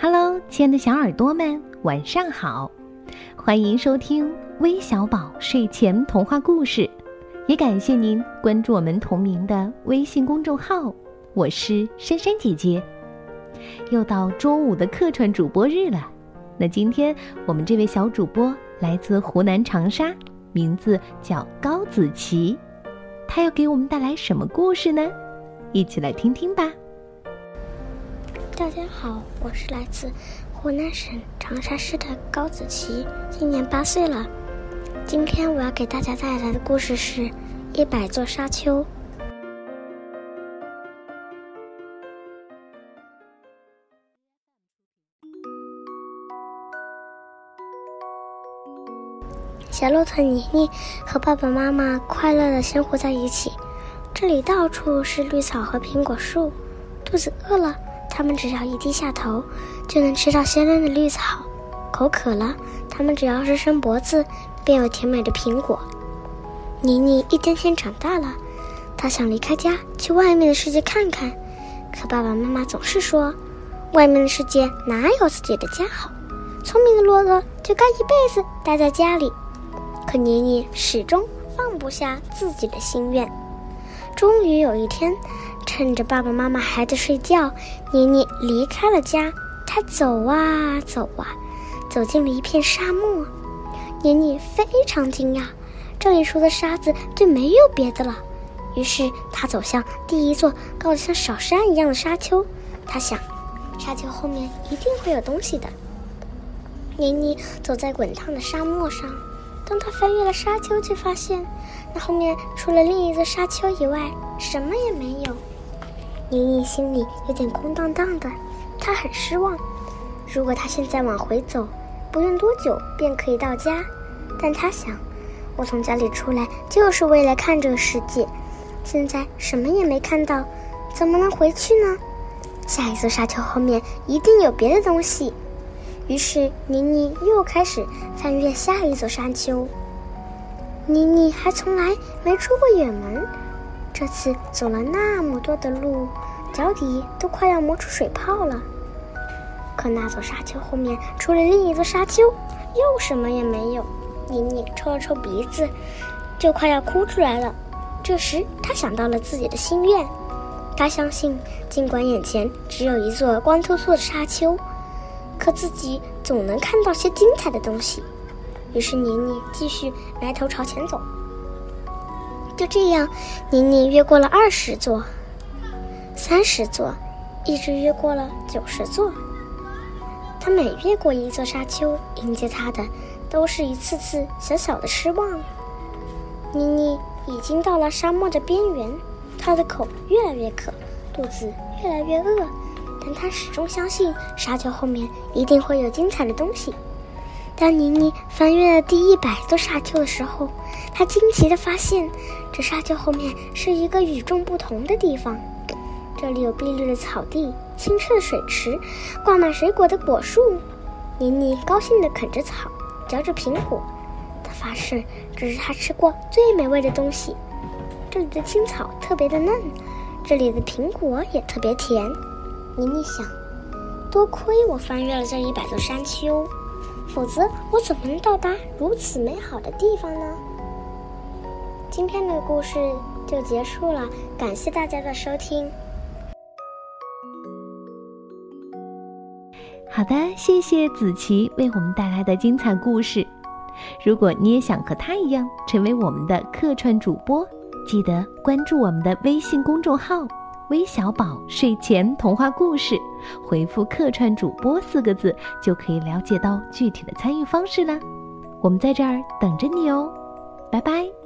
Hello，亲爱的小耳朵们，晚上好！欢迎收听微小宝睡前童话故事，也感谢您关注我们同名的微信公众号。我是珊珊姐姐。又到周五的客串主播日了，那今天我们这位小主播来自湖南长沙，名字叫高子琪，他要给我们带来什么故事呢？一起来听听吧。大家好，我是来自湖南省长沙市的高子琪，今年八岁了。今天我要给大家带来的故事是《一百座沙丘》。小骆驼妮妮和爸爸妈妈快乐的生活在一起，这里到处是绿草和苹果树。肚子饿了。他们只要一低下头，就能吃到鲜嫩的绿草；口渴了，他们只要是伸脖子，便有甜美的苹果。妮妮一天天长大了，她想离开家，去外面的世界看看。可爸爸妈妈总是说，外面的世界哪有自己的家好？聪明的骆驼就该一辈子待在家里。可妮妮始终放不下自己的心愿。终于有一天。趁着爸爸妈妈还在睡觉，妮妮离开了家。她走啊走啊，走进了一片沙漠。妮妮非常惊讶，这里除了沙子就没有别的了。于是她走向第一座高得像小山一样的沙丘。她想，沙丘后面一定会有东西的。妮妮走在滚烫的沙漠上，当他翻越了沙丘，却发现那后面除了另一座沙丘以外，什么也没有。宁毅心里有点空荡荡的，她很失望。如果她现在往回走，不用多久便可以到家。但她想，我从家里出来就是为了看这个世界，现在什么也没看到，怎么能回去呢？下一座沙丘后面一定有别的东西。于是妮妮又开始翻越下一座山丘。妮妮还从来没出过远门。这次走了那么多的路，脚底都快要磨出水泡了。可那座沙丘后面，除了另一座沙丘，又什么也没有。妮妮抽了抽鼻子，就快要哭出来了。这时，她想到了自己的心愿。她相信，尽管眼前只有一座光秃秃的沙丘，可自己总能看到些精彩的东西。于是，妮妮继续埋头朝前走。就这样，妮妮越过了二十座、三十座，一直越过了九十座。她每越过一座沙丘，迎接她的都是一次次小小的失望。妮妮已经到了沙漠的边缘，她的口越来越渴，肚子越来越饿，但他始终相信沙丘后面一定会有精彩的东西。当妮妮翻越了第一百座沙丘的时候，她惊奇地发现，这沙丘后面是一个与众不同的地方。这里有碧绿的草地、清澈的水池、挂满水果的果树。妮妮高兴地啃着草，嚼着苹果。她发誓，这是她吃过最美味的东西。这里的青草特别的嫩，这里的苹果也特别甜。妮妮想，多亏我翻越了这一百座山丘。否则，我怎么能到达如此美好的地方呢？今天的故事就结束了，感谢大家的收听。好的，谢谢子琪为我们带来的精彩故事。如果你也想和他一样成为我们的客串主播，记得关注我们的微信公众号。微小宝睡前童话故事，回复“客串主播”四个字，就可以了解到具体的参与方式啦。我们在这儿等着你哦，拜拜。